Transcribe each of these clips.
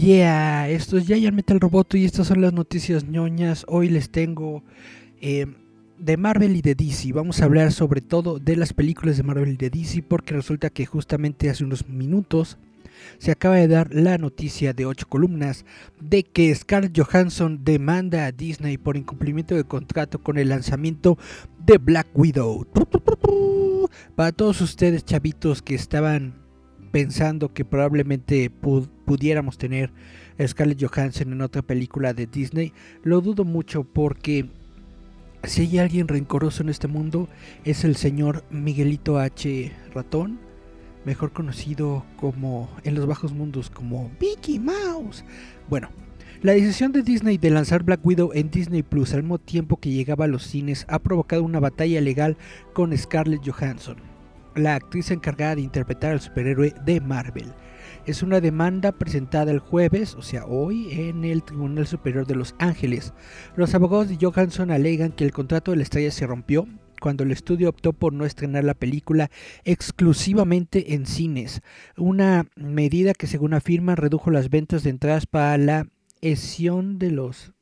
Yeah, esto es Giant Metal Roboto y estas son las noticias ñoñas. Hoy les tengo eh, de Marvel y de DC. Vamos a hablar sobre todo de las películas de Marvel y de DC porque resulta que justamente hace unos minutos se acaba de dar la noticia de ocho columnas de que Scarlett Johansson demanda a Disney por incumplimiento de contrato con el lanzamiento de Black Widow. Para todos ustedes chavitos que estaban pensando que probablemente pudiéramos tener a Scarlett Johansson en otra película de Disney, lo dudo mucho porque si hay alguien rencoroso en este mundo es el señor Miguelito H. Ratón, mejor conocido como en los bajos mundos como Mickey Mouse. Bueno, la decisión de Disney de lanzar Black Widow en Disney Plus al mismo tiempo que llegaba a los cines ha provocado una batalla legal con Scarlett Johansson la actriz encargada de interpretar al superhéroe de Marvel. Es una demanda presentada el jueves, o sea, hoy, en el Tribunal Superior de Los Ángeles. Los abogados de Johansson alegan que el contrato de la estrella se rompió cuando el estudio optó por no estrenar la película exclusivamente en cines, una medida que según afirma redujo las ventas de entradas para la edición de los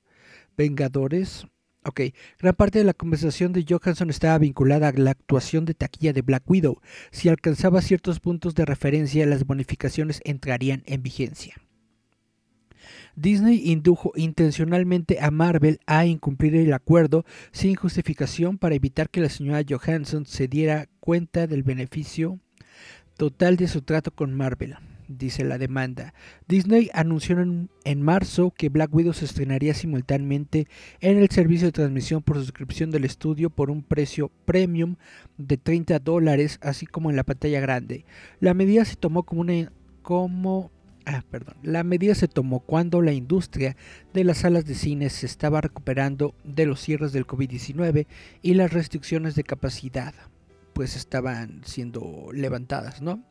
Vengadores Ok, gran parte de la conversación de Johansson estaba vinculada a la actuación de taquilla de Black Widow. Si alcanzaba ciertos puntos de referencia, las bonificaciones entrarían en vigencia. Disney indujo intencionalmente a Marvel a incumplir el acuerdo sin justificación para evitar que la señora Johansson se diera cuenta del beneficio total de su trato con Marvel dice la demanda. Disney anunció en, marzo que Black Widow se estrenaría simultáneamente en el servicio de transmisión por suscripción del estudio por un precio premium de 30 dólares, así como en la pantalla grande. La medida se tomó como una como Ah, perdón. La medida se tomó cuando la industria de las salas de cine se estaba recuperando de los cierres del COVID-19 y las restricciones de capacidad pues estaban siendo levantadas, ¿no?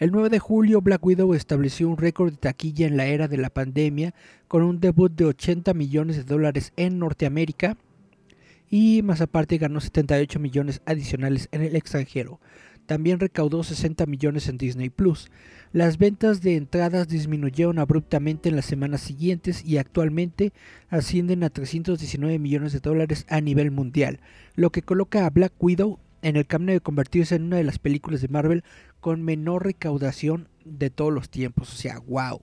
El 9 de julio, Black Widow estableció un récord de taquilla en la era de la pandemia con un debut de 80 millones de dólares en Norteamérica y más aparte ganó 78 millones adicionales en el extranjero. También recaudó 60 millones en Disney Plus. Las ventas de entradas disminuyeron abruptamente en las semanas siguientes y actualmente ascienden a 319 millones de dólares a nivel mundial, lo que coloca a Black Widow en el camino de convertirse en una de las películas de Marvel con menor recaudación de todos los tiempos. O sea, wow.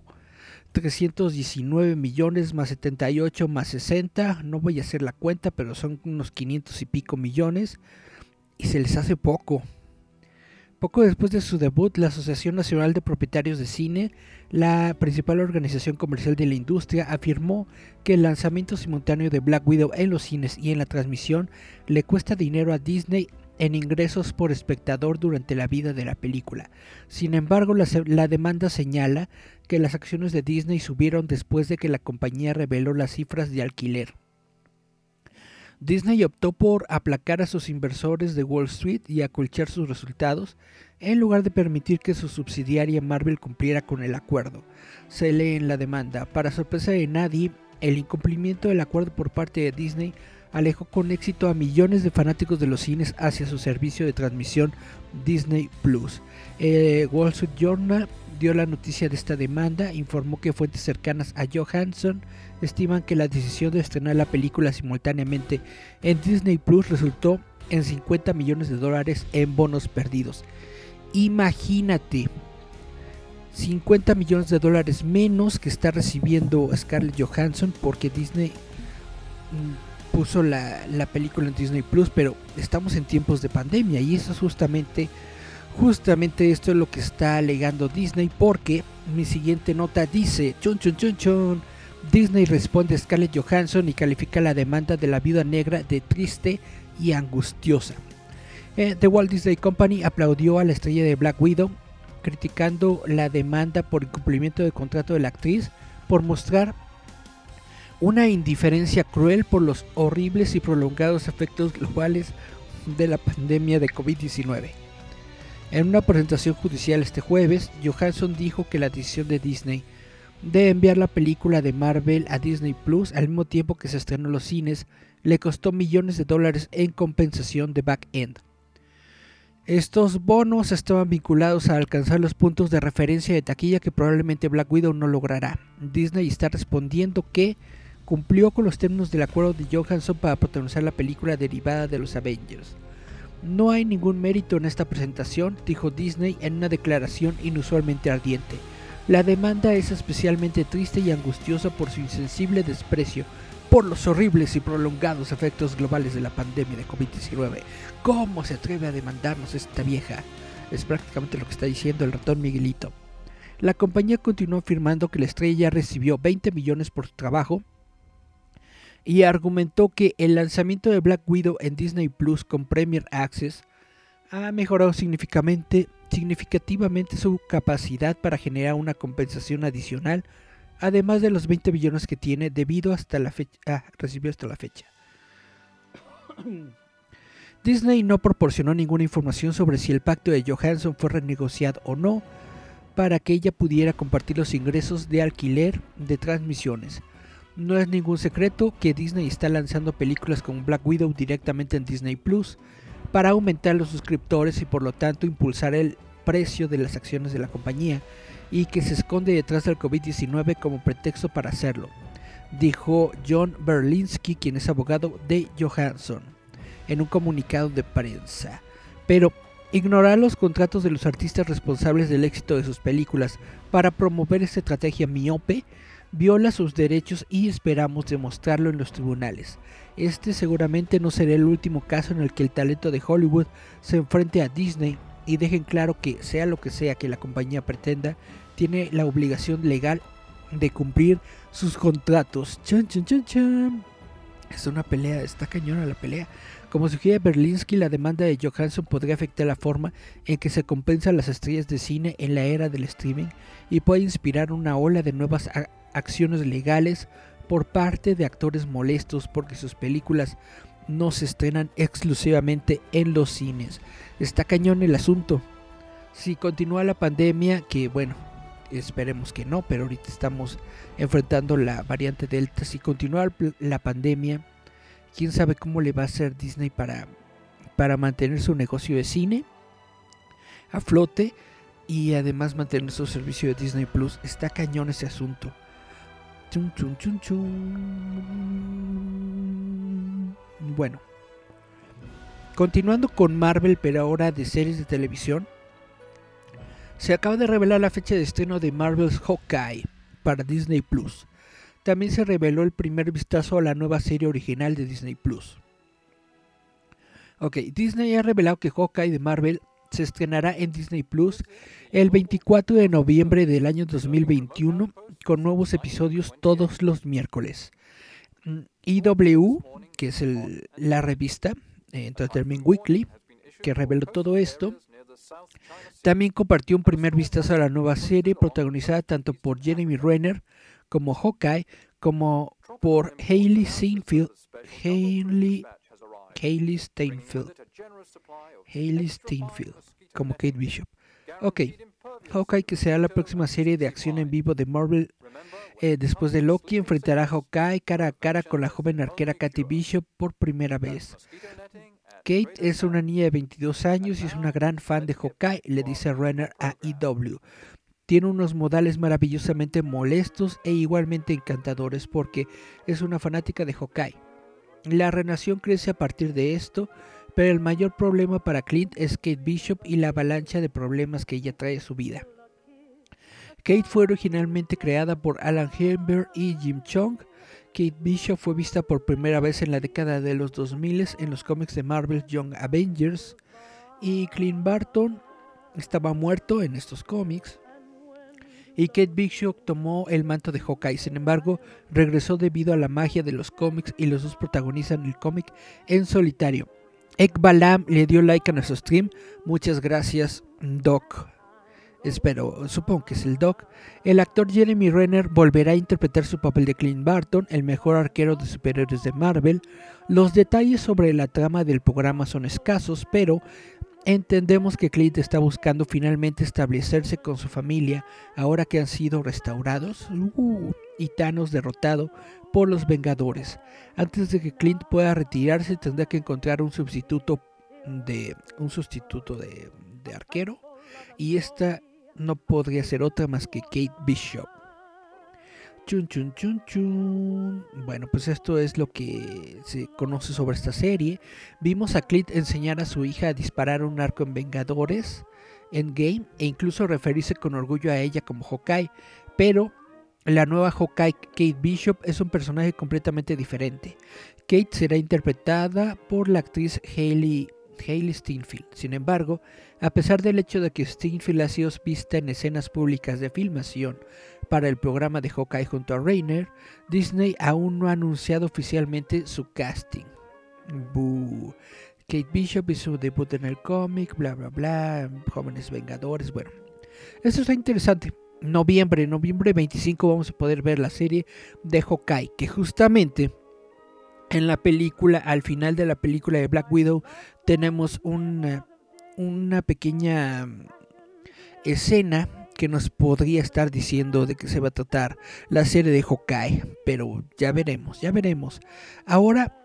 319 millones más 78 más 60. No voy a hacer la cuenta, pero son unos 500 y pico millones. Y se les hace poco. Poco después de su debut, la Asociación Nacional de Propietarios de Cine, la principal organización comercial de la industria, afirmó que el lanzamiento simultáneo de Black Widow en los cines y en la transmisión le cuesta dinero a Disney en ingresos por espectador durante la vida de la película. Sin embargo, la, demanda señala que las acciones de Disney subieron después de que la compañía reveló las cifras de alquiler. Disney optó por aplacar a sus inversores de Wall Street y acolchar sus resultados, en lugar de permitir que su subsidiaria Marvel cumpliera con el acuerdo. Se lee en la demanda. Para sorpresa de nadie, el incumplimiento del acuerdo por parte de Disney alejó con éxito a millones de fanáticos de los cines hacia su servicio de transmisión Disney Plus. Eh, Wall Street Journal dio la noticia de esta demanda, informó que fuentes cercanas a Johansson estiman que la decisión de estrenar la película simultáneamente en Disney Plus resultó en 50 millones de dólares en bonos perdidos. Imagínate, 50 millones de dólares menos que está recibiendo Scarlett Johansson porque Disney mm, puso la, la, película en Disney Plus, pero estamos en tiempos de pandemia y eso es justamente, justamente esto es lo que está alegando Disney porque mi siguiente nota dice, chun chun chun chun, Disney responde a Scarlett Johansson y califica la demanda de la viuda negra de triste y angustiosa. Eh, The Walt Disney Company aplaudió a la estrella de Black Widow, criticando la demanda por incumplimiento de contrato de la actriz por mostrar una indiferencia cruel por los horribles y prolongados efectos globales de la pandemia de COVID-19. En una presentación judicial este jueves, Johansson dijo que la decisión de Disney de enviar la película de Marvel a Disney Plus al mismo tiempo que se estrenó en los cines le costó millones de dólares en compensación de back-end. Estos bonos estaban vinculados a alcanzar los puntos de referencia de taquilla que probablemente Black Widow no logrará. Disney está respondiendo que cumplió con los términos del acuerdo de Johansson para protagonizar la película derivada de los Avengers. No hay ningún mérito en esta presentación, dijo Disney en una declaración inusualmente ardiente. La demanda es especialmente triste y angustiosa por su insensible desprecio por los horribles y prolongados efectos globales de la pandemia de COVID-19. ¿Cómo se atreve a demandarnos esta vieja? Es prácticamente lo que está diciendo el ratón Miguelito. La compañía continuó afirmando que la estrella recibió 20 millones por su trabajo y argumentó que el lanzamiento de Black Widow en Disney Plus con Premier Access ha mejorado significativamente, su capacidad para generar una compensación adicional, además de los 20 millones que tiene debido ah, recibió hasta la fecha. Disney no proporcionó ninguna información sobre si el pacto de Johansson fue renegociado o no para que ella pudiera compartir los ingresos de alquiler de transmisiones. No es ningún secreto que Disney está lanzando películas como Black Widow directamente en Disney Plus para aumentar los suscriptores y por lo tanto impulsar el precio de las acciones de la compañía y que se esconde detrás del COVID-19 como pretexto para hacerlo, dijo John Berlinski, quien es abogado de Johansson, en un comunicado de prensa. Pero ignorar los contratos de los artistas responsables del éxito de sus películas para promover esta estrategia miope viola sus derechos y esperamos demostrarlo en los tribunales. Este seguramente no será el último caso en el que el talento de Hollywood se enfrente a Disney y dejen claro que sea lo que sea que la compañía pretenda, tiene la obligación legal de cumplir sus contratos. Chan, chan, chan, chan. Es una pelea, está cañona la pelea. Como sugiere Berlinski, la demanda de Johansson podría afectar la forma en que se compensan las estrellas de cine en la era del streaming y puede inspirar una ola de nuevas acciones legales por parte de actores molestos porque sus películas no se estrenan exclusivamente en los cines. Está cañón el asunto. Si continúa la pandemia, que bueno, esperemos que no, pero ahorita estamos enfrentando la variante Delta. Si continúa la pandemia, quién sabe cómo le va a hacer Disney para, para mantener su negocio de cine a flote y además mantener su servicio de Disney Plus. Está cañón ese asunto. Bueno, continuando con Marvel, pero ahora de series de televisión, se acaba de revelar la fecha de estreno de Marvel's Hawkeye para Disney Plus. También se reveló el primer vistazo a la nueva serie original de Disney Plus. Ok, Disney ha revelado que Hawkeye de Marvel se estrenará en Disney Plus el 24 de noviembre del año 2021 con nuevos episodios todos los miércoles. IW, que es la revista eh, Entertainment Weekly, que reveló todo esto, también compartió un primer vistazo a la nueva serie protagonizada tanto por Jeremy Renner como Hawkeye como por Hailey Steinfeld, Hailey, Hailey Steinfeld, Hailey Steinfeld como Kate Bishop. Ok, Hawkeye que será la próxima serie de acción en vivo de Marvel eh, después de Loki enfrentará a Hawkeye cara a cara con la joven arquera Katy Bishop por primera vez. Kate es una niña de 22 años y es una gran fan de Hawkeye, le dice Renner a EW. Tiene unos modales maravillosamente molestos e igualmente encantadores porque es una fanática de Hawkeye. La relación crece a partir de esto, pero el mayor problema para Clint es Kate Bishop y la avalancha de problemas que ella trae a su vida. Kate fue originalmente creada por Alan Hilbert y Jim Chung. Kate Bishop fue vista por primera vez en la década de los 2000 en los cómics de Marvel Young Avengers y Clint Barton estaba muerto en estos cómics y Kate Bishop tomó el manto de Hawkeye. Sin embargo, regresó debido a la magia de los cómics y los dos protagonizan el cómic en solitario. Ek Balam le dio like a nuestro stream. Muchas gracias, Doc. Espero, supongo que es el Doc. El actor Jeremy Renner volverá a interpretar su papel de Clint Barton, el mejor arquero de superhéroes de Marvel. Los detalles sobre la trama del programa son escasos, pero Entendemos que Clint está buscando finalmente establecerse con su familia ahora que han sido restaurados uh, y Thanos derrotado por los Vengadores. Antes de que Clint pueda retirarse tendrá que encontrar un sustituto de un sustituto de, de arquero y esta no podría ser otra más que Kate Bishop. Chun, chun, chun, chun. Bueno, pues esto es lo que se conoce sobre esta serie. Vimos a Clint enseñar a su hija a disparar un arco en Vengadores, en Game, e incluso referirse con orgullo a ella como Hawkeye. Pero la nueva Hawkeye, Kate Bishop, es un personaje completamente diferente. Kate será interpretada por la actriz Hailey Hailey Steinfeld. Sin embargo, a pesar del hecho de que Steinfeld ha sido vista en escenas públicas de filmación para el programa de Hawkeye junto a Rainer, Disney aún no ha anunciado oficialmente su casting. Kate Bishop hizo su debut en el cómic, bla bla bla, Jóvenes Vengadores, bueno. Esto está interesante. Noviembre, noviembre 25 vamos a poder ver la serie de Hawkeye, que justamente en la película, al final de la película de Black Widow, tenemos una, una pequeña mm, escena que nos podría estar diciendo de qué se va a tratar la serie de Hawkeye, pero ya veremos, ya veremos. Ahora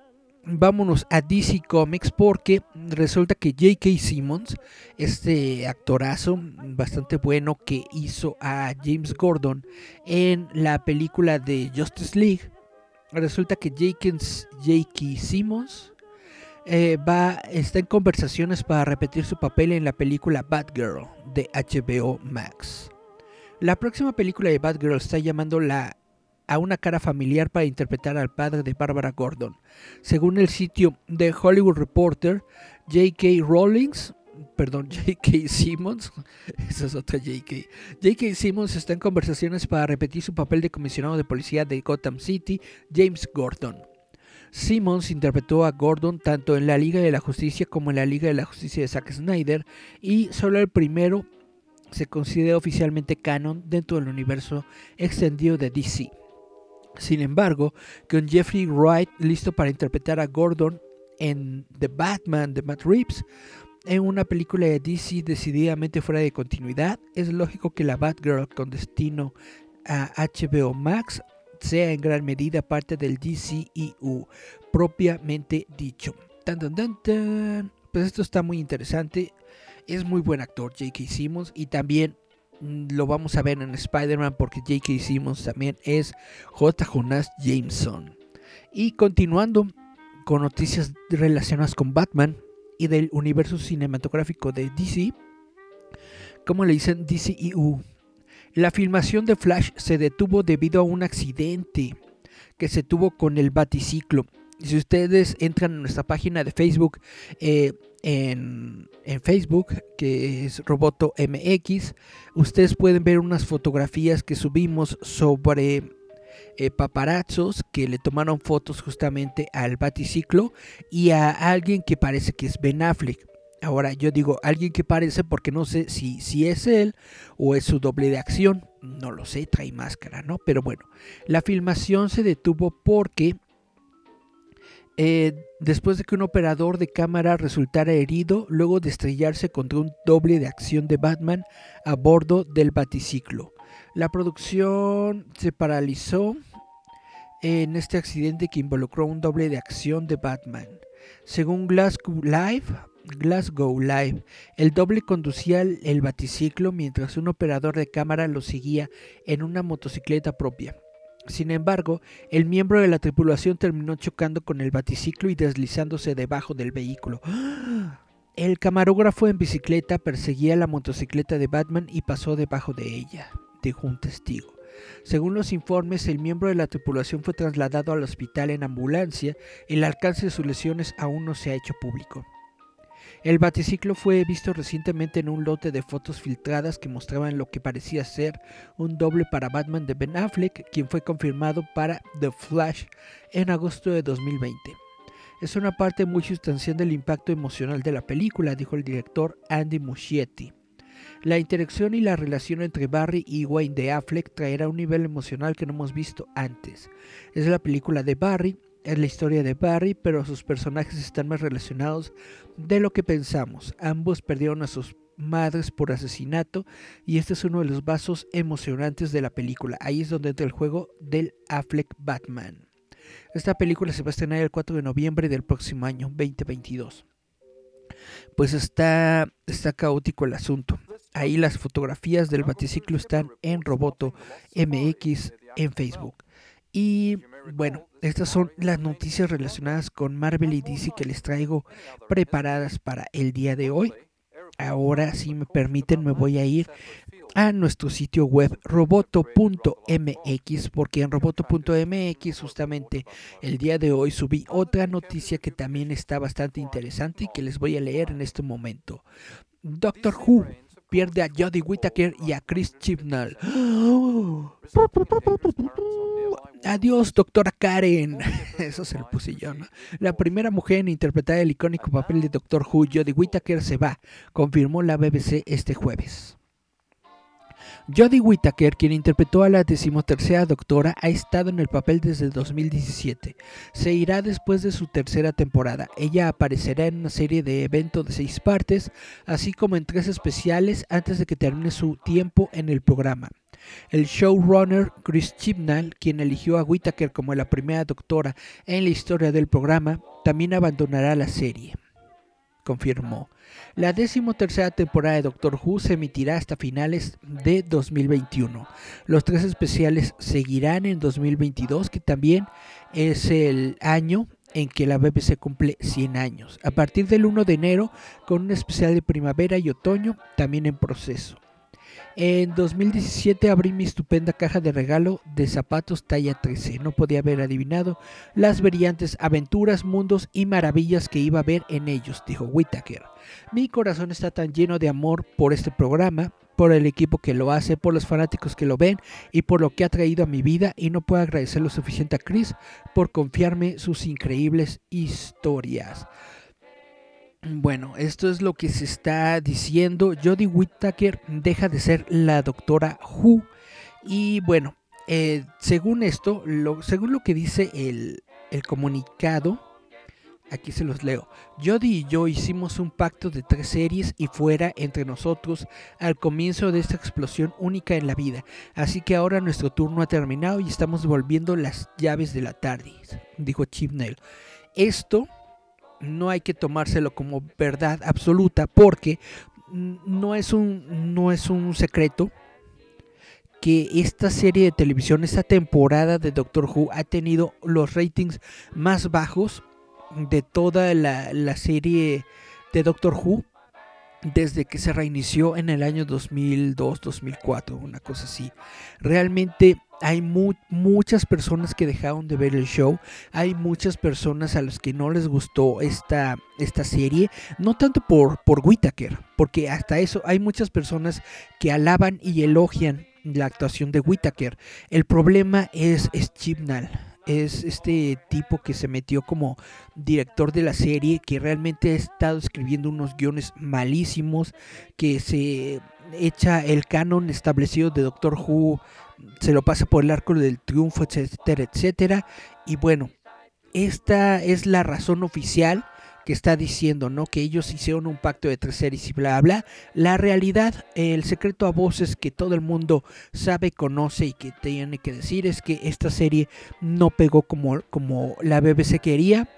vámonos a DC Comics porque resulta que J.K. Simmons, este actorazo bastante bueno que hizo a James Gordon en la película de Justice League, resulta que J.K. Simmons eh, va, está en conversaciones para repetir su papel en la película Batgirl de HBO Max. La próxima película de Batgirl está llamando a una cara familiar para interpretar al padre de Barbara Gordon. Según el sitio The Hollywood Reporter, J.K. Rawlings perdón, J.K. Simmons, esa es otra J.K. J.K. Simmons está en conversaciones para repetir su papel de comisionado de policía de Gotham City, James Gordon. Simmons interpretó a Gordon tanto en la Liga de la Justicia como en la Liga de la Justicia de Zack Snyder y solo el primero se considera oficialmente canon dentro del universo extendido de DC. Sin embargo, con Jeffrey Wright listo para interpretar a Gordon en The Batman de Matt Reeves, en una película de DC decididamente fuera de continuidad, es lógico que la Batgirl con destino a HBO Max sea en gran medida parte del DCEU propiamente dicho. Pues esto está muy interesante. Es muy buen actor J.K. Simmons y también mm, lo vamos a ver en Spider-Man porque J.K. Simmons también es J. Jonas Jameson. Y continuando con noticias relacionadas con Batman, y del universo cinematográfico de DC, como le dicen DCEU. La filmación de Flash se detuvo debido a un accidente que se tuvo con el baticiclo. Si ustedes entran a nuestra página de Facebook, eh, en, en, Facebook, que es Roboto MX, ustedes pueden ver unas fotografías que subimos sobre eh, paparazzos que le tomaron fotos justamente al baticiclo y a alguien que parece que es Ben Affleck. Ahora yo digo alguien que parece porque no sé si, si es él o es su doble de acción. No lo sé, trae máscara, ¿no? Pero bueno, la filmación se detuvo porque eh, después de que un operador de cámara resultara herido luego de estrellarse contra un doble de acción de Batman a bordo del baticiclo. La producción se paralizó en este accidente que involucró un doble de acción de Batman. Según Glasgow Live, Glasgow Live, el doble conducía el baticiclo mientras un operador de cámara lo seguía en una motocicleta propia. Sin embargo, el miembro de la tripulación terminó chocando con el baticiclo y deslizándose debajo del vehículo. El camarógrafo en bicicleta perseguía la motocicleta de Batman y pasó debajo de ella. Dijo un testigo. Según los informes, el miembro de la tripulación fue trasladado al hospital en ambulancia. El alcance de sus lesiones aún no se ha hecho público. El baticiclo fue visto recientemente en un lote de fotos filtradas que mostraban lo que parecía ser un doble para Batman de Ben Affleck, quien fue confirmado para The Flash en agosto de 2020. Es una parte muy sustancial del impacto emocional de la película, dijo el director Andy Muschietti. La interacción y la relación entre Barry y Wayne de Affleck traerá un nivel emocional que no hemos visto antes. Es la película de Barry, es la historia de Barry, pero sus personajes están más relacionados de lo que pensamos. Ambos perdieron a sus madres por asesinato y este es uno de los vasos emocionantes de la película. Ahí es donde entra el juego del Affleck Batman. Esta película se va a estrenar el 4 de noviembre del próximo año 2022. Pues está, está caótico el asunto. Ahí las fotografías del baticiclo están en Roboto MX en Facebook. Y bueno, estas son las noticias relacionadas con Marvel y DC que les traigo preparadas para el día de hoy. Ahora, si me permiten, me voy a ir a nuestro sitio web roboto.mx porque en roboto.mx justamente el día de hoy subí otra noticia que también está bastante interesante y que les voy a leer en este momento. Doctor Who pierde a Jodie Whittaker y a Chris Chibnall. Adiós, doctora Karen. Eso se lo puse. La primera mujer en interpretar el icónico papel de Doctor Who, Jodie Whittaker, se va, confirmó la BBC este jueves. Jodie Whittaker, quien interpretó a la decimotercera doctora, ha estado en el papel desde 2017. Se irá después de su tercera temporada. Ella aparecerá en una serie de eventos de seis partes, así como en tres especiales antes de que termine su tiempo en el programa. El showrunner Chris Chibnall, quien eligió a Whittaker como la primera doctora en la historia del programa, también abandonará la serie. Confirmó. La decimotercera temporada de Doctor Who se emitirá hasta finales de 2021. Los tres especiales seguirán en 2022, que también es el año en que la BBC cumple 100 años. A partir del 1 de enero, con un especial de primavera y otoño también en proceso. En 2017 abrí mi estupenda caja de regalo de zapatos talla 13. No podía haber adivinado las brillantes aventuras, mundos y maravillas que iba a ver en ellos, dijo Whittaker. Mi corazón está tan lleno de amor por este programa, por el equipo que lo hace, por los fanáticos que lo ven y por lo que ha traído a mi vida y no puedo agradecer lo suficiente a Chris por confiarme sus increíbles historias. Bueno, esto es lo que se está diciendo. Jodie Whittaker deja de ser la doctora Who. Y bueno, eh, según esto, lo, según lo que dice el, comunicado, aquí se los leo. Jodie y yo hicimos un pacto de tres series y fuera entre nosotros al comienzo de esta explosión única en la vida. Así que ahora nuestro turno ha terminado y estamos devolviendo las llaves de la tarde, dijo Chibnall. Esto no hay que tomárselo como verdad absoluta porque no es un, no es un secreto que esta serie de televisión, esta temporada de Doctor Who ha tenido los ratings más bajos de toda la, la serie de Doctor Who desde que se reinició en el año 2002-2004, una cosa así. Realmente hay muchas personas que dejaron de ver el show, hay muchas personas a las que no les gustó esta, esta serie, no tanto por, por Whittaker, porque hasta eso hay muchas personas que alaban y elogian la actuación de Whittaker. El problema es, es Chibnall es este tipo que se metió como director de la serie, que realmente ha estado escribiendo unos guiones malísimos, que se echa el canon establecido de Doctor Who, se lo pasa por el arco del triunfo, etcétera, etcétera. Y bueno, esta es la razón oficial que está diciendo, ¿no? Que ellos hicieron un pacto de tres series y bla, bla. La realidad, el secreto a voces que todo el mundo sabe, conoce y que tiene que decir es que esta serie no pegó como, como la BBC quería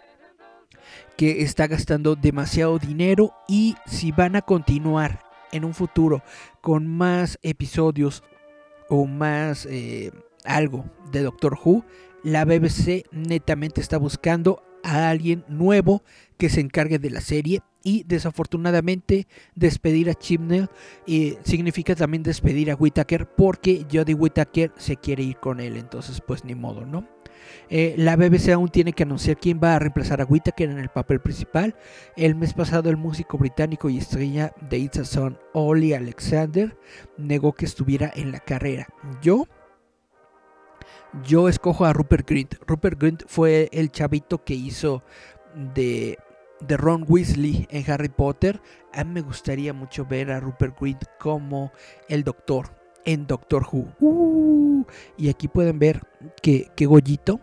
que está gastando demasiado dinero y si van a continuar en un futuro con más episodios o más eh, algo de Doctor Who, la BBC netamente está buscando a alguien nuevo que se encargue de la serie y desafortunadamente despedir a Chibnall significa también despedir a Whitaker porque Jodie Whittaker se quiere ir con él, entonces pues ni modo, ¿no? Eh, la BBC aún tiene que anunciar quién va a reemplazar a Whittaker en el papel principal. El mes pasado el músico británico y estrella de It's a Son, Ollie Alexander, negó que estuviera en la carrera. Yo yo escojo a Rupert Grint. Rupert Grint fue el chavito que hizo de, de, Ron Weasley en Harry Potter. A mí me gustaría mucho ver a Rupert Grint como el doctor en Doctor Who. Uh, y aquí pueden ver que, que Goyito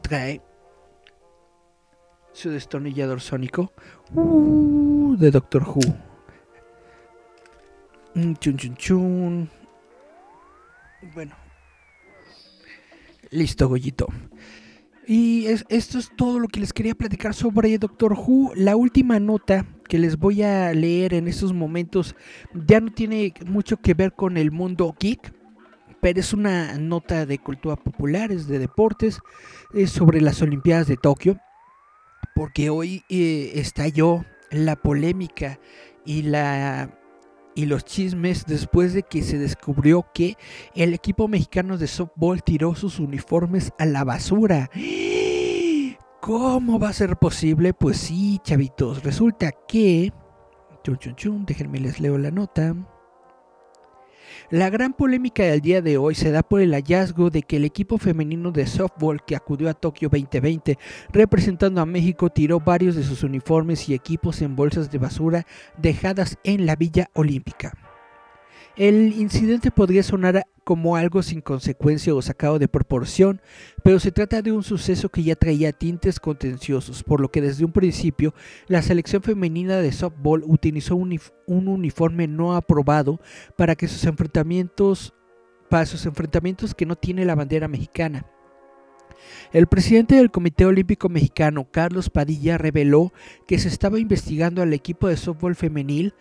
trae su destornillador sónico uh, de Doctor Who. Chun chun chun. Bueno, Listo, Goyito. Y esto es todo lo que les quería platicar sobre Doctor Who. La última nota que les voy a leer en estos momentos ya no tiene mucho que ver con el mundo geek, pero es una nota de cultura popular, es de deportes, es sobre las Olimpiadas de Tokio, porque hoy eh, estalló la polémica y la y los chismes después de que se descubrió que el equipo mexicano de softball tiró sus uniformes a la basura. ¿Cómo va a ser posible? Pues sí, chavitos, resulta que... Chun, chun, chun, déjenme les leo la nota. La gran polémica del día de hoy se da por el hallazgo de que el equipo femenino de softball que acudió a Tokio 2020 representando a México tiró varios de sus uniformes y equipos en bolsas de basura dejadas en la Villa Olímpica. El incidente podría sonar como algo sin consecuencia o sacado de proporción, pero se trata de un suceso que ya traía tintes contenciosos, por lo que desde un principio la selección femenina de softball utilizó un, uniforme no aprobado para que sus enfrentamientos para sus enfrentamientos que no tiene la bandera mexicana. El presidente del Comité Olímpico Mexicano, Carlos Padilla, reveló que se estaba investigando al equipo de softball femenil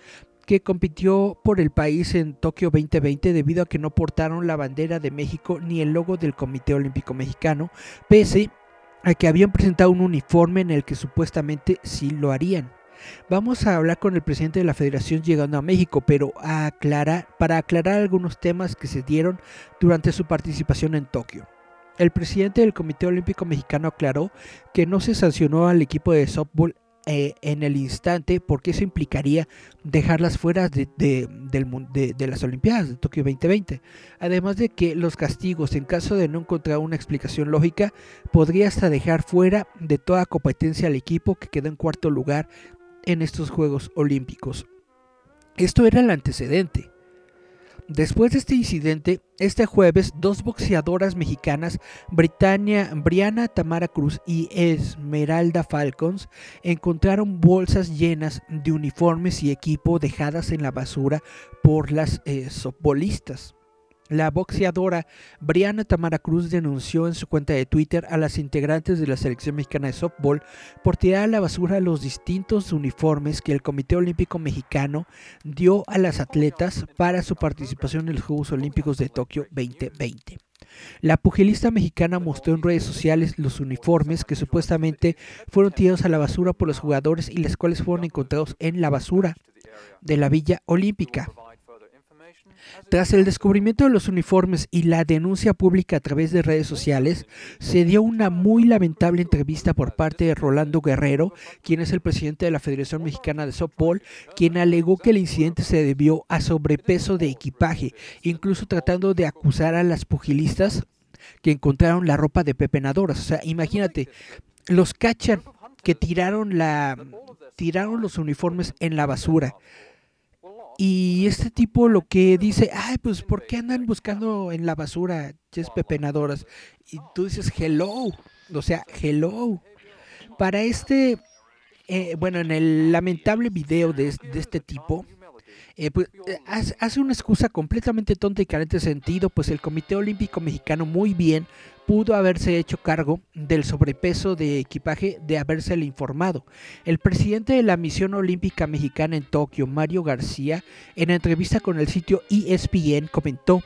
que compitió por el país en Tokio 2020 debido a que no portaron la bandera de México ni el logo del Comité Olímpico Mexicano, pese a que habían presentado un uniforme en el que supuestamente sí lo harían. Vamos a hablar con el presidente de la federación llegando a México, pero para aclarar algunos temas que se dieron durante su participación en Tokio. El presidente del Comité Olímpico Mexicano aclaró que no se sancionó al equipo de softball eh, en el instante porque eso implicaría dejarlas fuera de, de, las Olimpiadas de Tokio 2020. Además de que los castigos, en caso de no encontrar una explicación lógica, podría hasta dejar fuera de toda competencia al equipo que quedó en cuarto lugar en estos Juegos Olímpicos. Esto era el antecedente. Después de este incidente, este jueves, dos boxeadoras mexicanas, Britannia, Brianna Tamara Cruz y Esmeralda Falcons, encontraron bolsas llenas de uniformes y equipo dejadas en la basura por las eh. La boxeadora Brianna Tamara Cruz denunció en su cuenta de Twitter a las integrantes de la selección mexicana de softball por tirar a la basura los distintos uniformes que el Comité Olímpico Mexicano dio a las atletas para su participación en los Juegos Olímpicos de Tokio 2020. La pugilista mexicana mostró en redes sociales los uniformes que supuestamente fueron tirados a la basura por los jugadores y los cuales fueron encontrados en la basura de la Villa Olímpica. Tras el descubrimiento de los uniformes y la denuncia pública a través de redes sociales, se dio una muy lamentable entrevista por parte de Rolando Guerrero, quien es el presidente de la Federación Mexicana de Softball, quien alegó que el incidente se debió a sobrepeso de equipaje, incluso tratando de acusar a las pugilistas que encontraron la ropa de pepenadoras. O sea, imagínate, los cachan que tiraron la tiraron los uniformes en la basura. Y este tipo lo que dice, ay, pues, ¿por qué andan buscando en la basura ches pepenadoras? Y tú dices, hello, o sea, hello. Para este, eh, bueno, en el lamentable video de, de este tipo, eh, pues, eh, hace una excusa completamente tonta y carente de sentido, pues el Comité Olímpico Mexicano muy bien pudo haberse hecho cargo del sobrepeso de equipaje de habérsele informado. El presidente de la Misión Olímpica Mexicana en Tokio, Mario García, en entrevista con el sitio ESPN comentó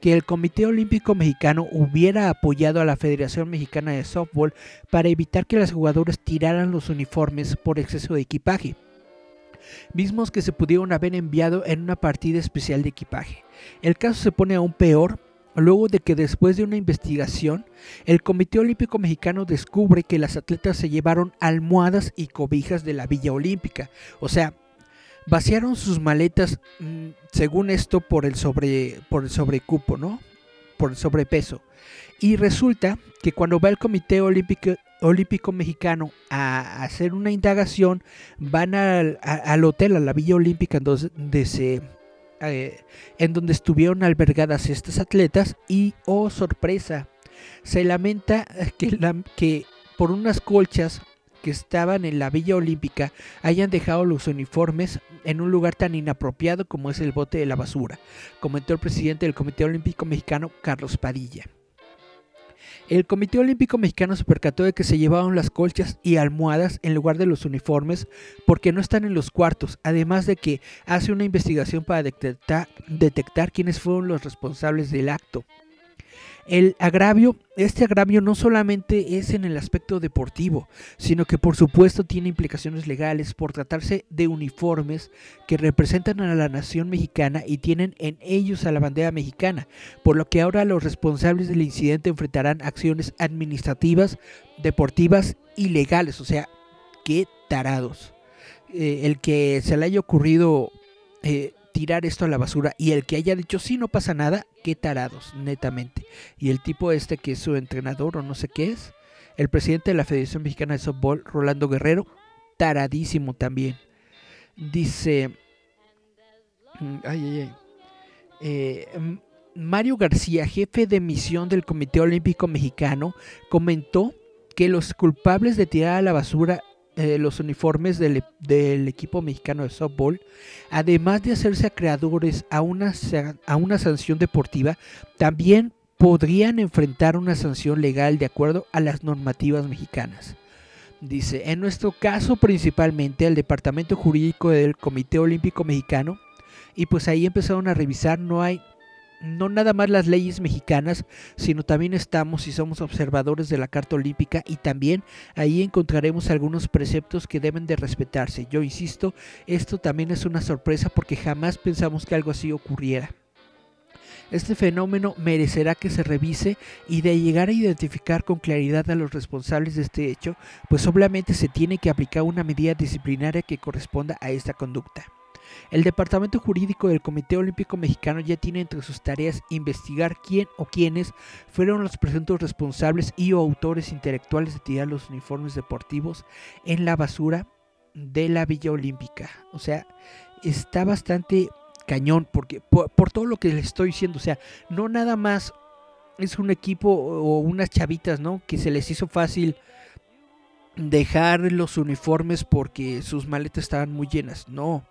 que el Comité Olímpico Mexicano hubiera apoyado a la Federación Mexicana de Softball para evitar que las jugadoras tiraran los uniformes por exceso de equipaje, mismos que se pudieron haber enviado en una partida especial de equipaje. El caso se pone aún peor luego de que después de una investigación, el Comité Olímpico Mexicano descubre que las atletas se llevaron almohadas y cobijas de la Villa Olímpica. O sea, vaciaron sus maletas, mm, según esto, por el, sobre, por el sobrecupo, ¿no? Por el sobrepeso. Y resulta que cuando va el Comité Olímpico, Olímpico Mexicano a hacer una indagación, van al, al hotel, a la Villa Olímpica, donde se eh, en donde estuvieron albergadas estas atletas y, oh sorpresa, se lamenta que, que por unas colchas que estaban en la Villa Olímpica hayan dejado los uniformes en un lugar tan inapropiado como es el bote de la basura, comentó el presidente del Comité Olímpico Mexicano, Carlos Padilla. El Comité Olímpico Mexicano se percató de que se llevaban las colchas y almohadas en lugar de los uniformes porque no están en los cuartos, además de que hace una investigación para detectar, detectar quiénes fueron los responsables del acto. El agravio, este agravio no solamente es en el aspecto deportivo, sino que por supuesto tiene implicaciones legales por tratarse de uniformes que representan a la nación mexicana y tienen en ellos a la bandera mexicana, por lo que ahora los responsables del incidente enfrentarán acciones administrativas, deportivas y legales, o sea, qué tarados. Eh, el que se le haya ocurrido eh, tirar esto a la basura y el que haya dicho sí no pasa nada, qué tarados, netamente. Y el tipo este que es su entrenador o no sé qué es, el presidente de la Federación Mexicana de Softball, Rolando Guerrero, taradísimo también. Dice, mm, ay, ay, ay. Eh, Mario García, jefe de misión del Comité Olímpico Mexicano, comentó que los culpables de tirar a la basura eh, los uniformes del, equipo mexicano de softball, además de hacerse acreedores a una, a una sanción deportiva, también podrían enfrentar una sanción legal de acuerdo a las normativas mexicanas. Dice, en nuestro caso principalmente el Departamento Jurídico del Comité Olímpico Mexicano, y pues ahí empezaron a revisar, no hay no nada más las leyes mexicanas, sino también estamos y somos observadores de la Carta Olímpica y también ahí encontraremos algunos preceptos que deben de respetarse. Yo insisto, esto también es una sorpresa porque jamás pensamos que algo así ocurriera. Este fenómeno merecerá que se revise y de llegar a identificar con claridad a los responsables de este hecho, pues obviamente se tiene que aplicar una medida disciplinaria que corresponda a esta conducta. El Departamento Jurídico del Comité Olímpico Mexicano ya tiene entre sus tareas investigar quién o quiénes fueron los presuntos responsables y autores intelectuales de tirar los uniformes deportivos en la basura de la Villa Olímpica. O sea, está bastante cañón porque por, por todo lo que les estoy diciendo, o sea, no nada más es un equipo o unas chavitas, ¿no? Que se les hizo fácil dejar los uniformes porque sus maletas estaban muy llenas. No,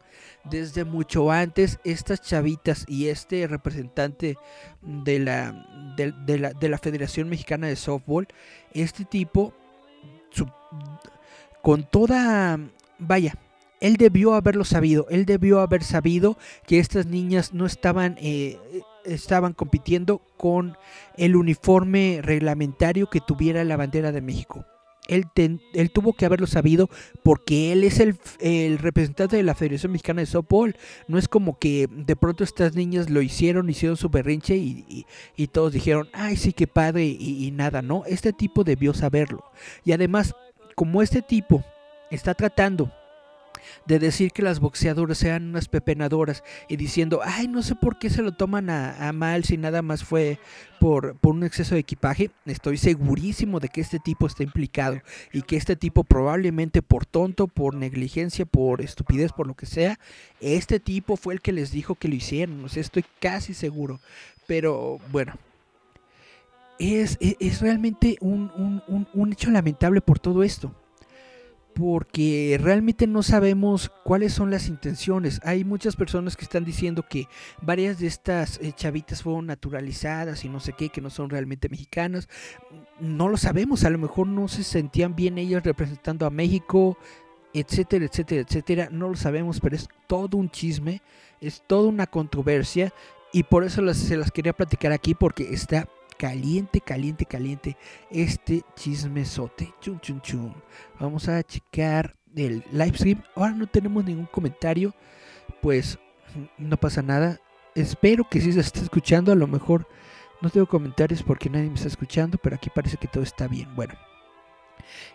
desde mucho antes estas chavitas y este representante de la, de, la, de la Federación Mexicana de Softball, este tipo, con toda, vaya, él debió haberlo sabido, él debió haber sabido que estas niñas no estaban... Eh, estaban compitiendo con el uniforme reglamentario que tuviera la bandera de México. Él, tuvo que haberlo sabido porque él es el, representante de la Federación Mexicana de Softball. No es como que de pronto estas niñas lo hicieron, hicieron su berrinche y, todos dijeron, ay, sí, qué padre y, y nada, ¿no? Este tipo debió saberlo. Y además, como este tipo está tratando de decir que las boxeadoras sean unas pepenadoras y diciendo, ay, no sé por qué se lo toman a, mal si nada más fue por, por, un exceso de equipaje, estoy segurísimo de que este tipo está implicado y que este tipo probablemente por tonto, por negligencia, por estupidez, por lo que sea, este tipo fue el que les dijo que lo hicieron, o sea, estoy casi seguro, pero bueno. Es, es, realmente un, un hecho lamentable por todo esto porque realmente no sabemos cuáles son las intenciones. Hay muchas personas que están diciendo que varias de estas eh, chavitas fueron naturalizadas y no sé qué, que no son realmente mexicanas. No lo sabemos, a lo mejor no se sentían bien ellas representando a México, etcétera, etcétera, etcétera. No lo sabemos, pero es todo un chisme, es toda una controversia y por eso se las quería platicar aquí porque está caliente, caliente, caliente este chismesote. Chun, chun, chun. Vamos a checar el live stream. Ahora no tenemos ningún comentario, pues no pasa nada. Espero que si se está escuchando, a lo mejor no tengo comentarios porque nadie me está escuchando, pero aquí parece que todo está bien. Bueno,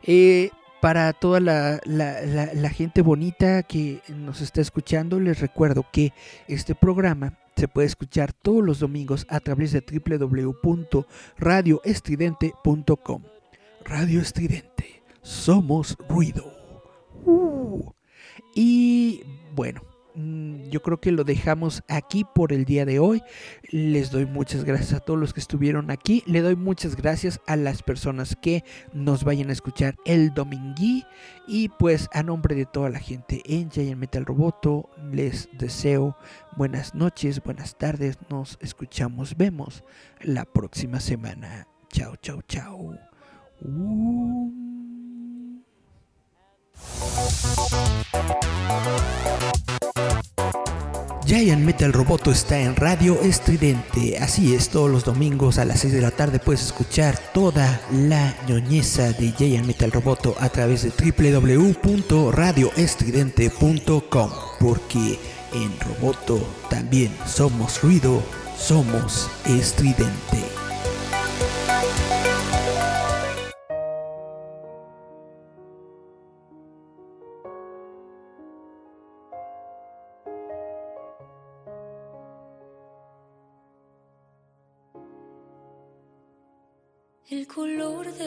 eh, para toda la, la, gente bonita que nos está escuchando, les recuerdo que este programa se puede escuchar todos los domingos a través de www.radioestridente.com. Radio Estridente, somos ruido. Uh. Y bueno, yo creo que lo dejamos aquí por el día de hoy. Les doy muchas gracias a todos los que estuvieron aquí. Le doy muchas gracias a las personas que nos vayan a escuchar el domingui. Y pues a nombre de toda la gente en Giant Metal Roboto, les deseo buenas noches, buenas tardes. Nos escuchamos, vemos la próxima semana. Chao, chao, chao. Uh. Giant Metal Roboto está en Radio Estridente. Así es, todos los domingos a las 6 de la tarde puedes escuchar toda la ñoñeza de Giant Metal Roboto a través de www.radioestridente.com. Porque en Roboto también somos ruido, somos estridente.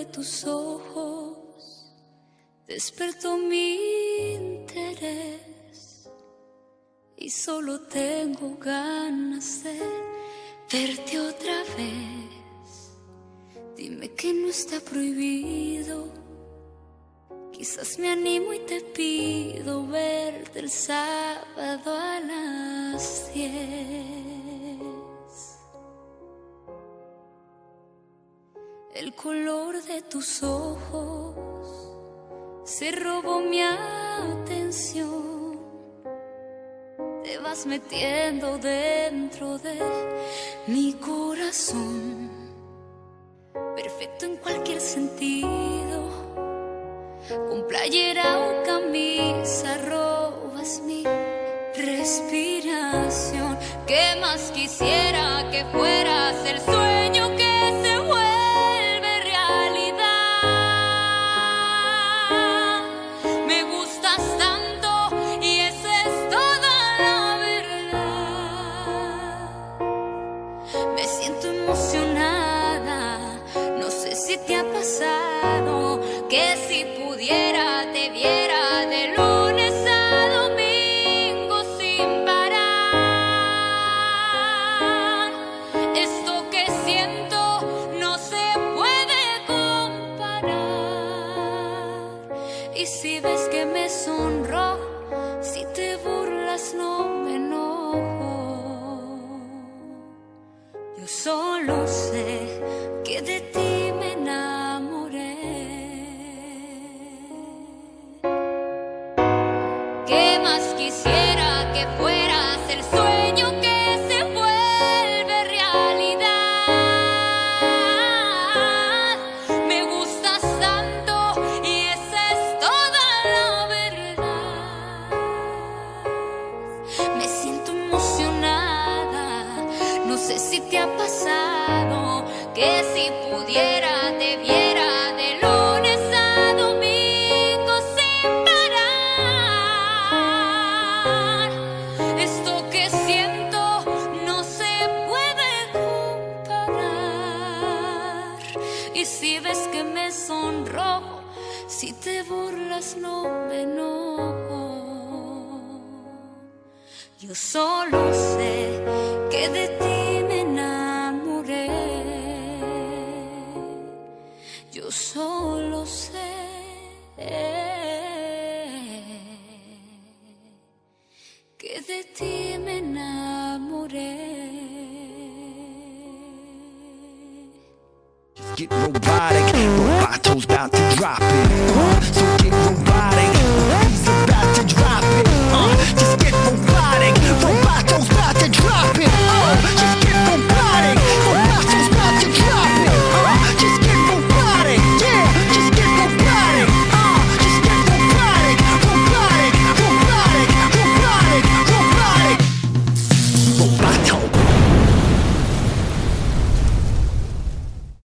Tus ojos despertó mi interés y solo tengo ganas de verte otra vez. Dime que no está prohibido. Quizás me animo y te pido verte el sábado a las diez. El color de tus ojos se robó mi atención. Te vas metiendo dentro de mi corazón. Perfecto en cualquier sentido. Con playera o camisa robas mi respiración. ¿Qué más quisiera que fueras el sueño robotic. Robato's about to drop it.